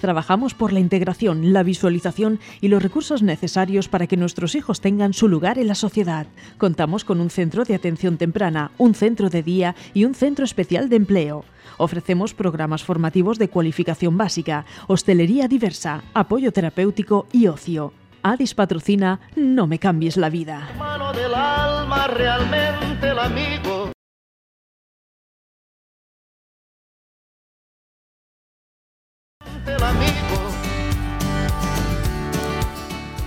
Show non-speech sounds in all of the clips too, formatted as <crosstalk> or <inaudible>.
Trabajamos por la integración, la visualización y los recursos necesarios para que nuestros hijos tengan su lugar en la sociedad. Contamos con un centro de atención temprana, un centro de día y un centro especial de empleo. Ofrecemos programas formativos de cualificación básica, hostelería diversa, apoyo terapéutico y ocio. Adis patrocina No me cambies la vida. Del alma, realmente el amigo.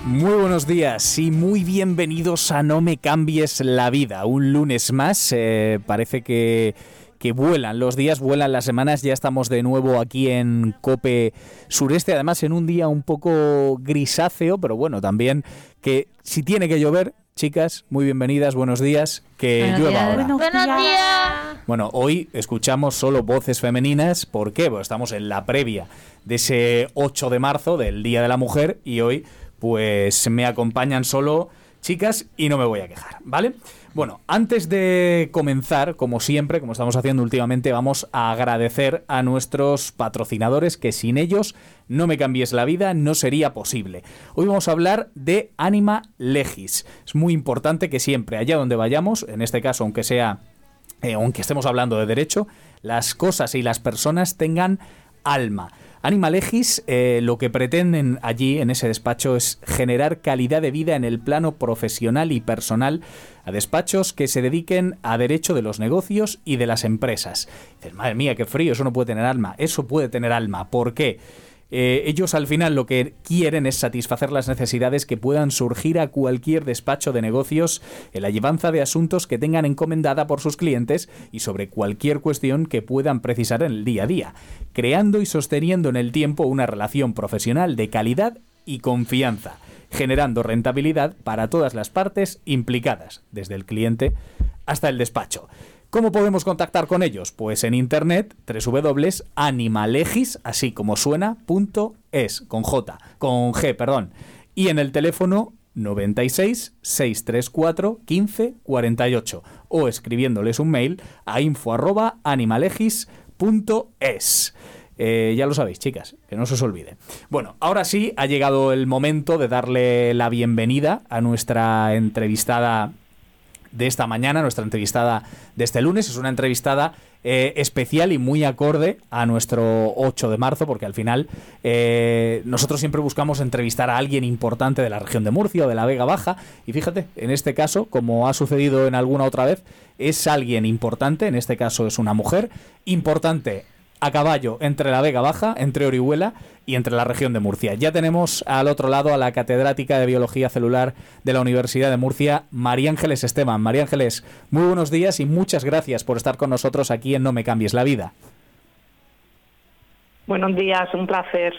Muy buenos días y muy bienvenidos a No me cambies la vida. Un lunes más, eh, parece que, que vuelan los días, vuelan las semanas, ya estamos de nuevo aquí en Cope Sureste, además en un día un poco grisáceo, pero bueno, también que si tiene que llover, chicas, muy bienvenidas, buenos días, que llueva ahora. Buenos días. Bueno, hoy escuchamos solo voces femeninas. ¿Por qué? Pues estamos en la previa de ese 8 de marzo, del Día de la Mujer, y hoy pues me acompañan solo chicas y no me voy a quejar, ¿vale? Bueno, antes de comenzar, como siempre, como estamos haciendo últimamente, vamos a agradecer a nuestros patrocinadores que sin ellos no me cambies la vida, no sería posible. Hoy vamos a hablar de Anima Legis. Es muy importante que siempre, allá donde vayamos, en este caso, aunque sea eh, aunque estemos hablando de derecho, las cosas y las personas tengan alma. Anima Legis eh, lo que pretenden allí en ese despacho es generar calidad de vida en el plano profesional y personal a despachos que se dediquen a derecho de los negocios y de las empresas. Dices, madre mía, qué frío, eso no puede tener alma. Eso puede tener alma. ¿Por qué? Eh, ellos al final lo que quieren es satisfacer las necesidades que puedan surgir a cualquier despacho de negocios en la llevanza de asuntos que tengan encomendada por sus clientes y sobre cualquier cuestión que puedan precisar en el día a día, creando y sosteniendo en el tiempo una relación profesional de calidad y confianza, generando rentabilidad para todas las partes implicadas, desde el cliente hasta el despacho. ¿Cómo podemos contactar con ellos? Pues en internet www.animalegis, así como suena, punto es, con J, con G, perdón. Y en el teléfono 96 634 15 48 o escribiéndoles un mail a info arroba animalegis.es. Eh, ya lo sabéis, chicas, que no se os olvide. Bueno, ahora sí ha llegado el momento de darle la bienvenida a nuestra entrevistada de esta mañana, nuestra entrevistada de este lunes. Es una entrevistada eh, especial y muy acorde a nuestro 8 de marzo, porque al final eh, nosotros siempre buscamos entrevistar a alguien importante de la región de Murcia o de la Vega Baja. Y fíjate, en este caso, como ha sucedido en alguna otra vez, es alguien importante, en este caso es una mujer, importante a caballo entre la Vega Baja, entre Orihuela y entre la región de Murcia. Ya tenemos al otro lado a la catedrática de Biología Celular de la Universidad de Murcia, María Ángeles Esteban. María Ángeles, muy buenos días y muchas gracias por estar con nosotros aquí en No Me Cambies la Vida. Buenos días, un placer.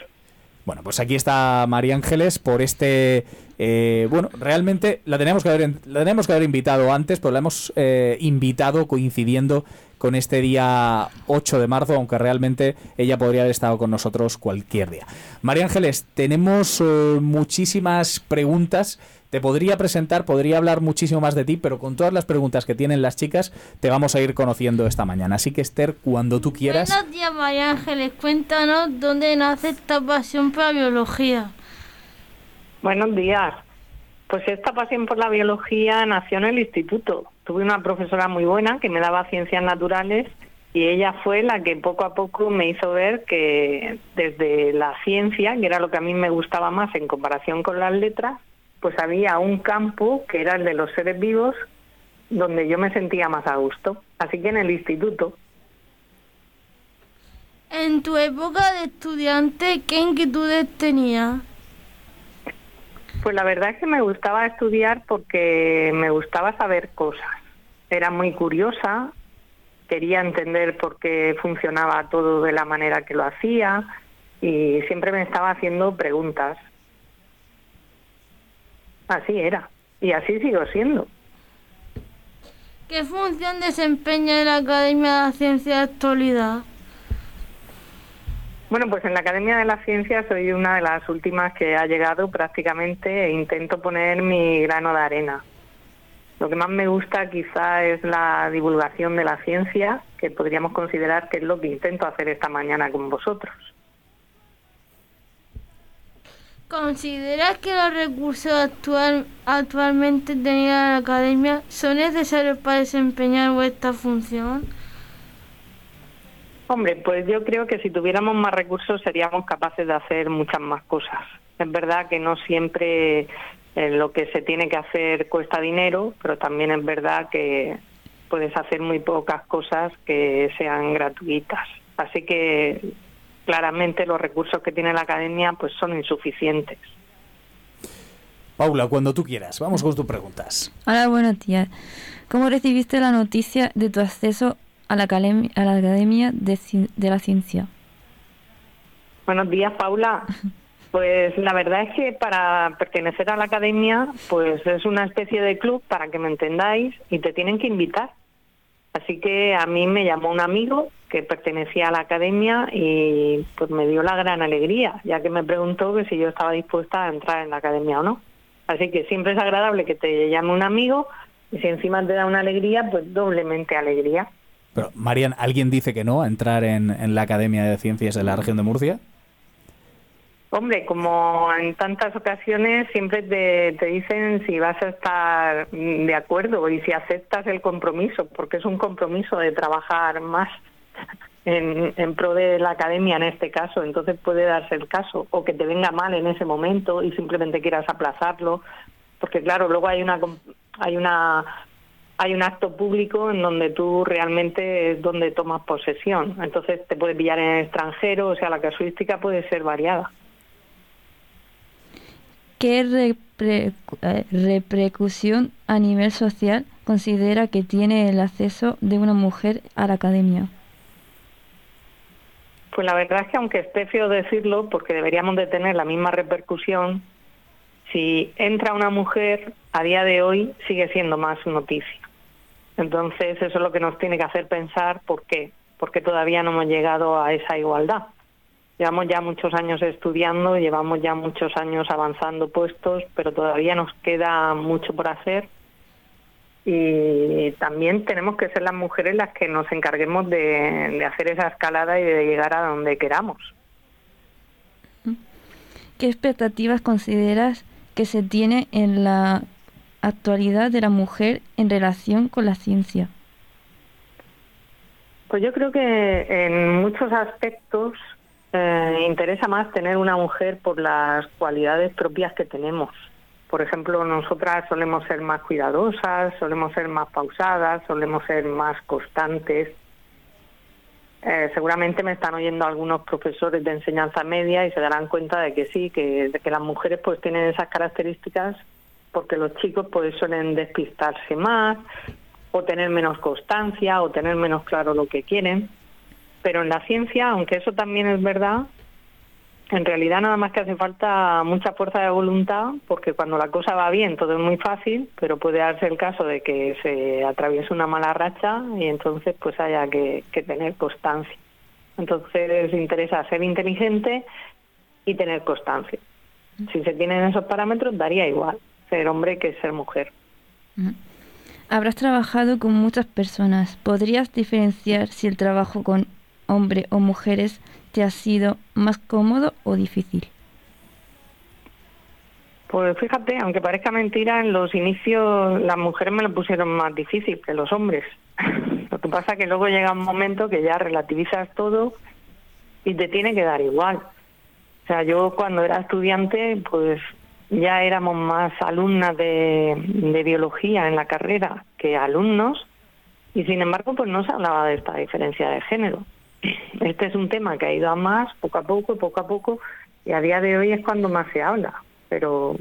Bueno, pues aquí está María Ángeles por este... eh, bueno, realmente la teníamos que haber, la teníamos que haber invitado antes, pero la hemos eh, invitado coincidiendo con este día 8 de marzo, aunque realmente ella podría haber estado con nosotros cualquier día. María Ángeles, tenemos eh, muchísimas preguntas. Te podría presentar, podría hablar muchísimo más de ti, pero con todas las preguntas que tienen las chicas, te vamos a ir conociendo esta mañana. Así que Esther, cuando tú quieras... Buenos días, María Ángeles. Cuéntanos dónde nace esta pasión por la biología. Buenos días. Pues esta pasión por la biología nació en el instituto. Tuve una profesora muy buena que me daba ciencias naturales y ella fue la que poco a poco me hizo ver que desde la ciencia, que era lo que a mí me gustaba más en comparación con las letras, pues había un campo que era el de los seres vivos donde yo me sentía más a gusto. Así que en el instituto. En tu época de estudiante, ¿qué inquietudes tenías? Pues la verdad es que me gustaba estudiar porque me gustaba saber cosas. Era muy curiosa, quería entender por qué funcionaba todo de la manera que lo hacía y siempre me estaba haciendo preguntas. Así era y así sigo siendo. ¿Qué función desempeña la Academia de la Ciencia de Actualidad? Bueno, pues en la Academia de la Ciencia soy una de las últimas que ha llegado prácticamente e intento poner mi grano de arena. Lo que más me gusta quizá es la divulgación de la ciencia, que podríamos considerar que es lo que intento hacer esta mañana con vosotros. ¿Consideras que los recursos actual, actualmente tenidos en la academia son necesarios para desempeñar vuestra función? Hombre, pues yo creo que si tuviéramos más recursos seríamos capaces de hacer muchas más cosas. Es verdad que no siempre eh, lo que se tiene que hacer cuesta dinero, pero también es verdad que puedes hacer muy pocas cosas que sean gratuitas. Así que claramente los recursos que tiene la academia pues son insuficientes. Paula, cuando tú quieras, vamos con tus preguntas. Hola, buenos días. ¿Cómo recibiste la noticia de tu acceso a la, academia, a la Academia de, de la Ciencia? Buenos días, Paula. <laughs> Pues la verdad es que para pertenecer a la academia, pues es una especie de club, para que me entendáis, y te tienen que invitar. Así que a mí me llamó un amigo que pertenecía a la academia y pues me dio la gran alegría, ya que me preguntó que si yo estaba dispuesta a entrar en la academia o no. Así que siempre es agradable que te llame un amigo y si encima te da una alegría, pues doblemente alegría. Pero, Marian, ¿alguien dice que no a entrar en, en la Academia de Ciencias de la región de Murcia? Hombre, como en tantas ocasiones siempre te, te, dicen si vas a estar de acuerdo y si aceptas el compromiso, porque es un compromiso de trabajar más en, en pro de la academia en este caso, entonces puede darse el caso, o que te venga mal en ese momento y simplemente quieras aplazarlo, porque claro, luego hay una hay una hay un acto público en donde tú realmente es donde tomas posesión, entonces te puede pillar en el extranjero, o sea, la casuística puede ser variada. ¿Qué repre repercusión a nivel social considera que tiene el acceso de una mujer a la academia? Pues la verdad es que aunque esté feo decirlo, porque deberíamos de tener la misma repercusión, si entra una mujer, a día de hoy sigue siendo más noticia. Entonces eso es lo que nos tiene que hacer pensar por qué, porque todavía no hemos llegado a esa igualdad. Llevamos ya muchos años estudiando, llevamos ya muchos años avanzando puestos, pero todavía nos queda mucho por hacer. Y también tenemos que ser las mujeres las que nos encarguemos de, de hacer esa escalada y de llegar a donde queramos. ¿Qué expectativas consideras que se tiene en la actualidad de la mujer en relación con la ciencia? Pues yo creo que en muchos aspectos eh, interesa más tener una mujer por las cualidades propias que tenemos. Por ejemplo, nosotras solemos ser más cuidadosas, solemos ser más pausadas, solemos ser más constantes. Eh, seguramente me están oyendo algunos profesores de enseñanza media y se darán cuenta de que sí, que, de que las mujeres pues tienen esas características porque los chicos pues suelen despistarse más o tener menos constancia o tener menos claro lo que quieren. Pero en la ciencia, aunque eso también es verdad, en realidad nada más que hace falta mucha fuerza de voluntad, porque cuando la cosa va bien todo es muy fácil, pero puede darse el caso de que se atraviese una mala racha y entonces pues haya que, tener constancia. Entonces interesa ser inteligente y tener constancia. Si se tienen esos parámetros daría igual ser hombre que ser mujer. Habrás trabajado con muchas personas. ¿Podrías diferenciar si el trabajo con hombre o mujeres te ha sido más cómodo o difícil? Pues fíjate, aunque parezca mentira, en los inicios las mujeres me lo pusieron más difícil que los hombres. <laughs> Lo que pasa es que luego llega un momento que ya relativizas todo y te tiene que dar igual. O sea, yo cuando era estudiante, pues ya éramos más alumnas de, de biología en la carrera que alumnos y sin embargo pues no se hablaba de esta diferencia de género. <laughs> Este es un tema que ha ido a más poco a poco, poco a poco, y a día de hoy es cuando más se habla, pero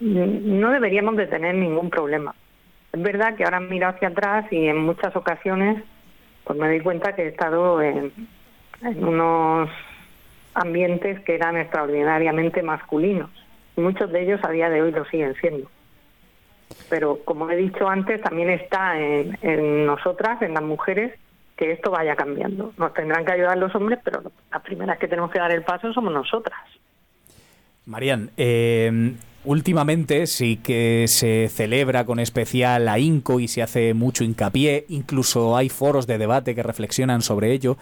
no deberíamos de tener ningún problema. Es verdad que ahora miro hacia atrás y en muchas ocasiones pues me doy cuenta que he estado en, en unos ambientes que eran extraordinariamente masculinos. Muchos de ellos a día de hoy lo siguen siendo. Pero como he dicho antes, también está en, en nosotras, en las mujeres, que esto vaya cambiando. Nos tendrán que ayudar los hombres, pero las primeras que tenemos que dar el paso somos nosotras. Marian, eh, últimamente sí que se celebra con especial ahínco y se hace mucho hincapié, incluso hay foros de debate que reflexionan sobre ello,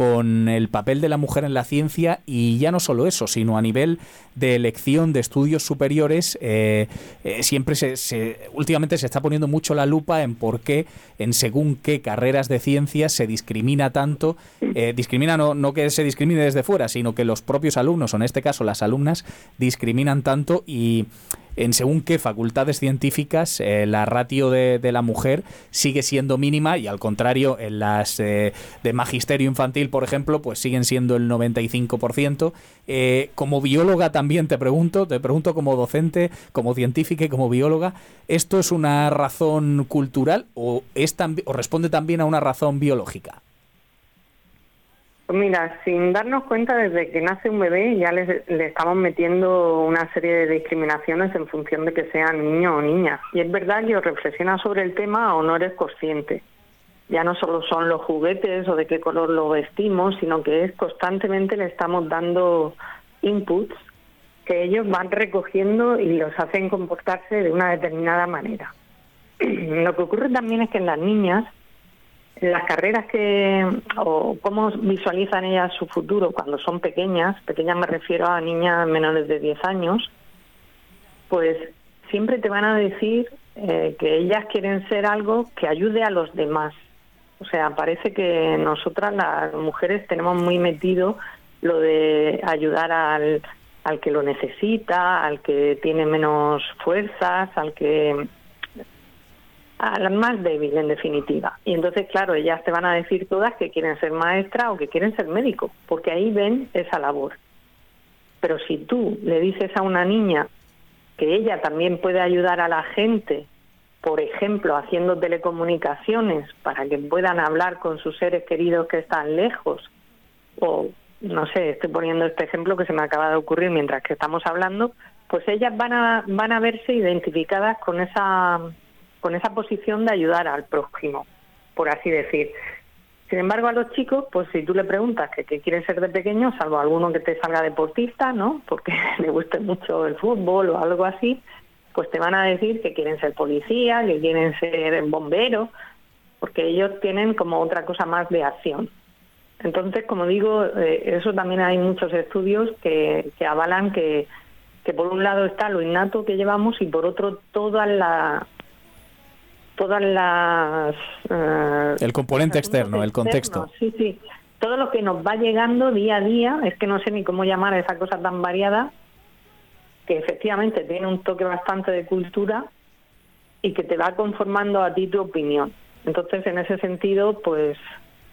con el papel de la mujer en la ciencia y ya no solo eso, sino a nivel de elección de estudios superiores, eh, eh, siempre se, últimamente se está poniendo mucho la lupa en por qué, en según qué carreras de ciencias se discrimina tanto, eh, discrimina no, no que se discrimine desde fuera, sino que los propios alumnos, o en este caso las alumnas, discriminan tanto y en según qué facultades científicas eh, la ratio de, la mujer sigue siendo mínima y al contrario en las eh, de magisterio infantil, por ejemplo, pues siguen siendo el 95%. Eh, como bióloga también te pregunto, te pregunto como docente, como científica y como bióloga, ¿esto es una razón cultural o, es o responde también a una razón biológica? Mira, sin darnos cuenta, desde que nace un bebé ya le, estamos metiendo una serie de discriminaciones en función de que sea niño o niña. Y es verdad que o reflexionas sobre el tema o no eres consciente. Ya no solo son los juguetes o de qué color lo vestimos, sino que es constantemente le estamos dando inputs que ellos van recogiendo y los hacen comportarse de una determinada manera. <clears throat> Lo que ocurre también es que en las niñas las carreras que, o cómo visualizan ellas su futuro cuando son pequeñas, pequeñas me refiero a niñas menores de 10 años, pues siempre te van a decir eh, que ellas quieren ser algo que ayude a los demás. O sea, parece que nosotras las mujeres tenemos muy metido lo de ayudar al, al que lo necesita, al que tiene menos fuerzas, al que a las más débiles, en definitiva. Y entonces, claro, ellas te van a decir todas que quieren ser maestra o que quieren ser médico, porque ahí ven esa labor. Pero si tú le dices a una niña que ella también puede ayudar a la gente, por ejemplo, haciendo telecomunicaciones para que puedan hablar con sus seres queridos que están lejos, o no sé, estoy poniendo este ejemplo que se me acaba de ocurrir mientras que estamos hablando, pues ellas van a, van a verse identificadas con esa con esa posición de ayudar al prójimo, por así decir. Sin embargo, a los chicos, pues si tú le preguntas que qué quieren ser de pequeño, salvo alguno que te salga deportista, ¿no? Porque <laughs> le guste mucho el fútbol o algo así, pues te van a decir que quieren ser policía, que quieren ser bomberos, porque ellos tienen como otra cosa más de acción. Entonces, como digo, eh, eso también hay muchos estudios que, que avalan que, que por un lado está lo innato que llevamos y por otro toda la todas las... Eh, el componente externo, el contexto. Sí, sí. Todo lo que nos va llegando día a día, es que no sé ni cómo llamar a esa cosa tan variada, que efectivamente tiene un toque bastante de cultura y que te va conformando a ti tu opinión. Entonces, en ese sentido, pues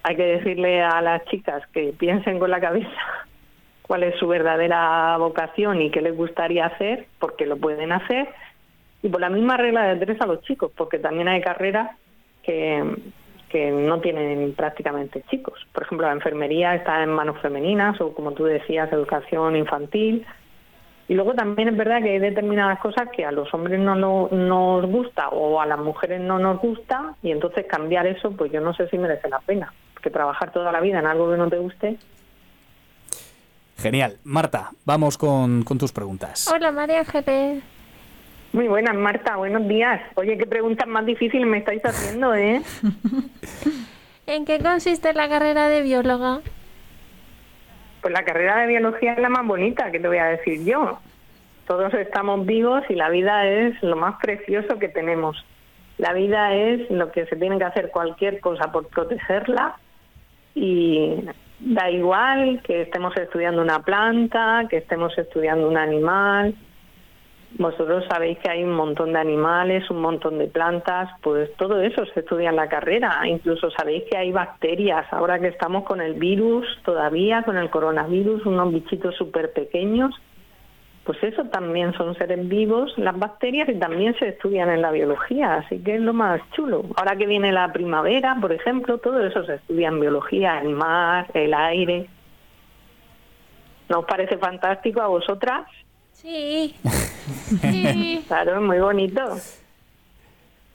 hay que decirle a las chicas que piensen con la cabeza <laughs> cuál es su verdadera vocación y qué les gustaría hacer, porque lo pueden hacer, y por la misma regla de tres a los chicos, porque también hay carreras que, que no tienen prácticamente chicos. Por ejemplo, la enfermería está en manos femeninas o, como tú decías, educación infantil. Y luego también es verdad que hay determinadas cosas que a los hombres no nos gusta o a las mujeres no nos gusta y entonces cambiar eso, pues yo no sé si merece la pena. Porque trabajar toda la vida en algo que no te guste. Genial. Marta, vamos con, con tus preguntas. Hola María Ángeles. Muy buenas, Marta. Buenos días. Oye, qué preguntas más difíciles me estáis haciendo, ¿eh? <laughs> ¿En qué consiste la carrera de bióloga? Pues la carrera de biología es la más bonita, que te voy a decir yo. Todos estamos vivos y la vida es lo más precioso que tenemos. La vida es lo que se tiene que hacer cualquier cosa por protegerla y da igual que estemos estudiando una planta, que estemos estudiando un animal, vosotros sabéis que hay un montón de animales, un montón de plantas, pues todo eso se estudia en la carrera. Incluso sabéis que hay bacterias. Ahora que estamos con el virus todavía, con el coronavirus, unos bichitos súper pequeños, pues eso también son seres vivos, las bacterias, y también se estudian en la biología. Así que es lo más chulo. Ahora que viene la primavera, por ejemplo, todo eso se estudia en biología, el mar, el aire. ¿No os parece fantástico a vosotras? Sí. <laughs> sí. Claro, muy bonito.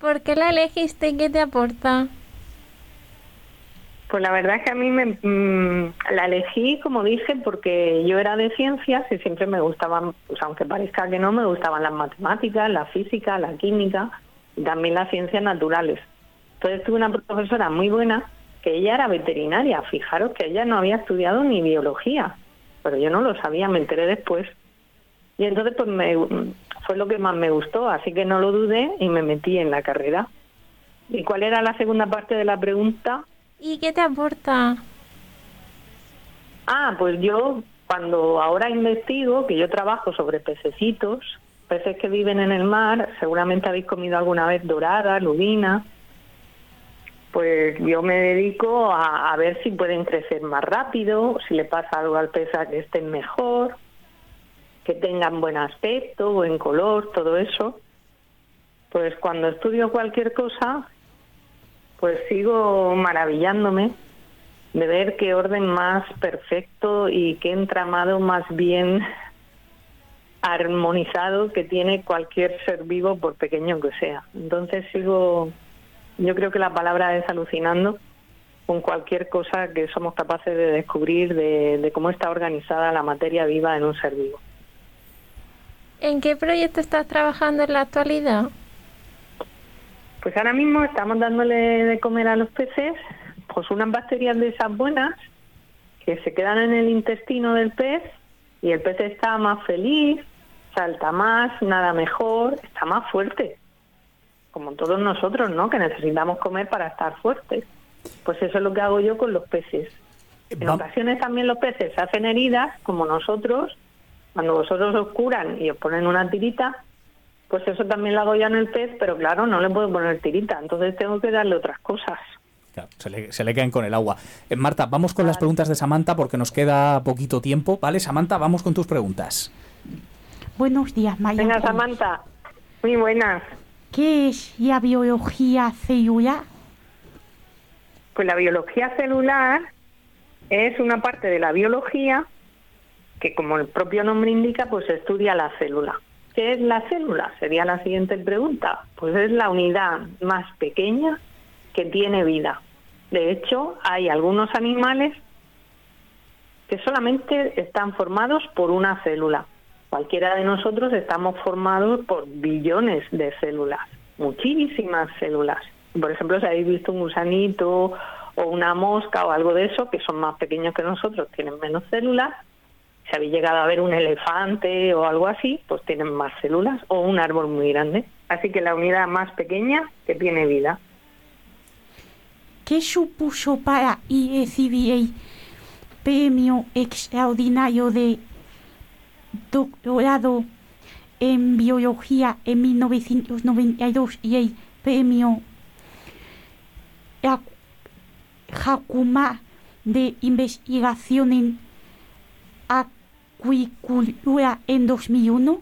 ¿Por qué la elegiste? ¿Qué te aporta? Pues la verdad es que a mí me, mm, la elegí, como dije, porque yo era de ciencias y siempre me gustaban, pues aunque parezca que no, me gustaban las matemáticas, la física, la química y también las ciencias naturales. Entonces tuve una profesora muy buena que ella era veterinaria. Fijaros que ella no había estudiado ni biología, pero yo no lo sabía, me enteré después. Y entonces pues me, fue lo que más me gustó, así que no lo dudé y me metí en la carrera. ¿Y cuál era la segunda parte de la pregunta? ¿Y qué te aporta? Ah, pues yo cuando ahora investigo, que yo trabajo sobre pececitos, peces que viven en el mar, seguramente habéis comido alguna vez dorada, lubina, pues yo me dedico a, a, ver si pueden crecer más rápido, si le pasa algo al pez a que estén mejor, que tengan buen aspecto, buen color, todo eso. Pues cuando estudio cualquier cosa, pues sigo maravillándome de ver qué orden más perfecto y qué entramado más bien <laughs> armonizado que tiene cualquier ser vivo, por pequeño que sea. Entonces sigo, yo creo que la palabra es alucinando con cualquier cosa que somos capaces de descubrir de, de cómo está organizada la materia viva en un ser vivo. ¿En qué proyecto estás trabajando en la actualidad? Pues ahora mismo estamos dándole de comer a los peces pues unas bacterias de esas buenas que se quedan en el intestino del pez y el pez está más feliz, salta más, nada mejor, está más fuerte. Como todos nosotros, ¿no? Que necesitamos comer para estar fuertes. Pues eso es lo que hago yo con los peces. En ocasiones también los peces hacen heridas, como nosotros, cuando vosotros os curan y os ponen una tirita, pues eso también lo hago yo en el pez, pero claro, no le puedo poner tirita, entonces tengo que darle otras cosas. Claro, se, le, se le caen con el agua. Eh, Marta, vamos con las preguntas de Samantha porque nos queda poquito tiempo, ¿vale? Samantha, vamos con tus preguntas. Buenos días, Maya. Venga, Samantha. Muy buenas. ¿Qué es la biología celular? Pues la biología celular es una parte de la biología que, como el propio nombre indica, pues estudia la célula. ¿Qué es la célula? Sería la siguiente pregunta. Pues es la unidad más pequeña que tiene vida. De hecho, hay algunos animales que solamente están formados por una célula. Cualquiera de nosotros estamos formados por billones de células, muchísimas células. Por ejemplo, si habéis visto un gusanito o una mosca o algo de eso, que son más pequeños que nosotros, tienen menos células. Si habéis llegado a ver un elefante o algo así, pues tienen más células o un árbol muy grande. Así que la unidad más pequeña que tiene vida. ¿Qué supuso para ISBA premio extraordinario de doctorado en biología en 1992 y el premio Hakuma de investigación en acuicultura en 2001?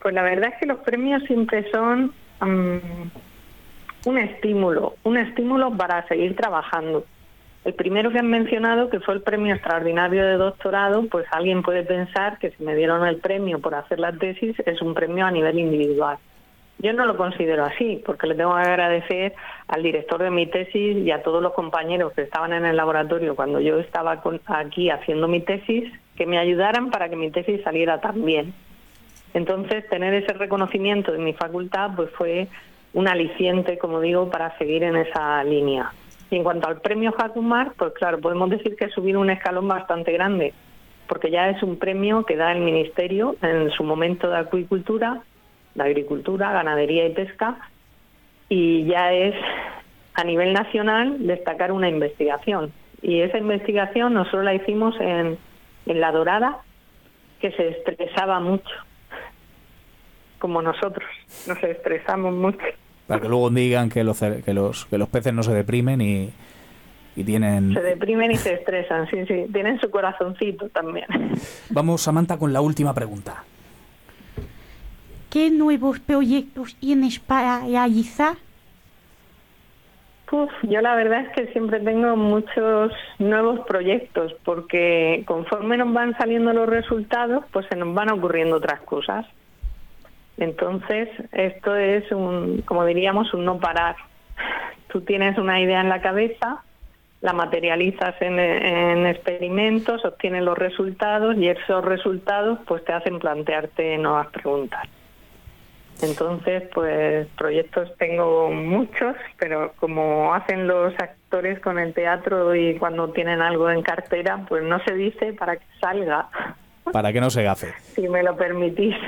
Pues la verdad es que los premios siempre son um, un estímulo, un estímulo para seguir trabajando. El primero que han mencionado, que fue el premio extraordinario de doctorado, pues alguien puede pensar que si me dieron el premio por hacer la tesis es un premio a nivel individual. Yo no lo considero así, porque le tengo que agradecer al director de mi tesis y a todos los compañeros que estaban en el laboratorio cuando yo estaba aquí haciendo mi tesis, que me ayudaran para que mi tesis saliera tan bien. Entonces, tener ese reconocimiento de mi facultad pues fue un aliciente, como digo, para seguir en esa línea. Y en cuanto al premio Jacumar, pues claro, podemos decir que ha subido un escalón bastante grande, porque ya es un premio que da el Ministerio en su momento de acuicultura de agricultura, ganadería y pesca, y ya es a nivel nacional destacar una investigación. Y esa investigación nosotros la hicimos en, en La Dorada, que se estresaba mucho, como nosotros, nos estresamos mucho. Para que luego digan que los, que los, que los peces no se deprimen y, y tienen... Se deprimen y se estresan, sí, sí, tienen su corazoncito también. Vamos, Samantha, con la última pregunta. ¿Qué nuevos proyectos tienes para realizar? Uf, yo la verdad es que siempre tengo muchos nuevos proyectos porque conforme nos van saliendo los resultados, pues se nos van ocurriendo otras cosas. Entonces, esto es un, como diríamos, un no parar. Tú tienes una idea en la cabeza, la materializas en, en experimentos, obtienes los resultados y esos resultados pues te hacen plantearte nuevas preguntas. Entonces, pues proyectos tengo muchos, pero como hacen los actores con el teatro y cuando tienen algo en cartera, pues no se dice para que salga. <laughs> Para que no se gafe. Si me lo permitís. <laughs>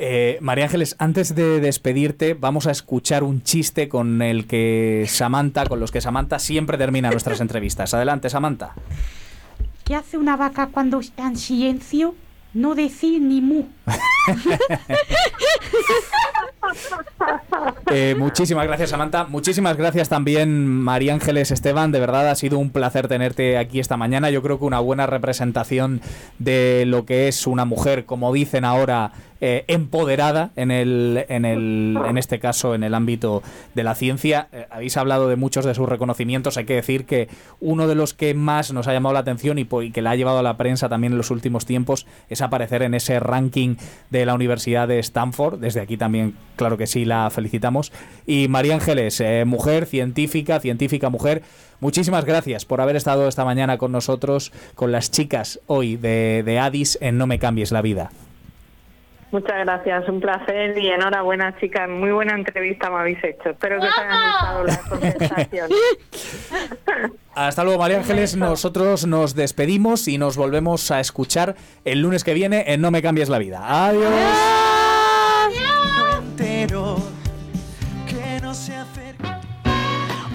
Eh, María Ángeles, antes de despedirte, vamos a escuchar un chiste con el que Samantha, con los que Samantha siempre termina nuestras entrevistas. Adelante, Samantha. ¿Qué hace una vaca cuando está en silencio? No decir ni mu. <laughs> Eh, muchísimas gracias, Samantha. Muchísimas gracias también, María Ángeles Esteban. De verdad ha sido un placer tenerte aquí esta mañana. Yo creo que una buena representación de lo que es una mujer, como dicen ahora, eh, empoderada en, el, en, el, en este caso en el ámbito de la ciencia. Eh, habéis hablado de muchos de sus reconocimientos. Hay que decir que uno de los que más nos ha llamado la atención y, que la ha llevado a la prensa también en los últimos tiempos es aparecer en ese ranking de la Universidad de Stanford. Desde aquí también, claro que sí, la felicitamos. Y María Ángeles, eh, mujer científica, científica mujer. Muchísimas gracias por haber estado esta mañana con nosotros, con las chicas hoy de, de Addis en No me cambies la vida. Muchas gracias, un placer y enhorabuena, chicas. Muy buena entrevista me habéis hecho. Espero que os haya gustado la conversación. <laughs> Hasta luego, María Ángeles. Nosotros nos despedimos y nos volvemos a escuchar el lunes que viene en No me cambies la vida. Adiós.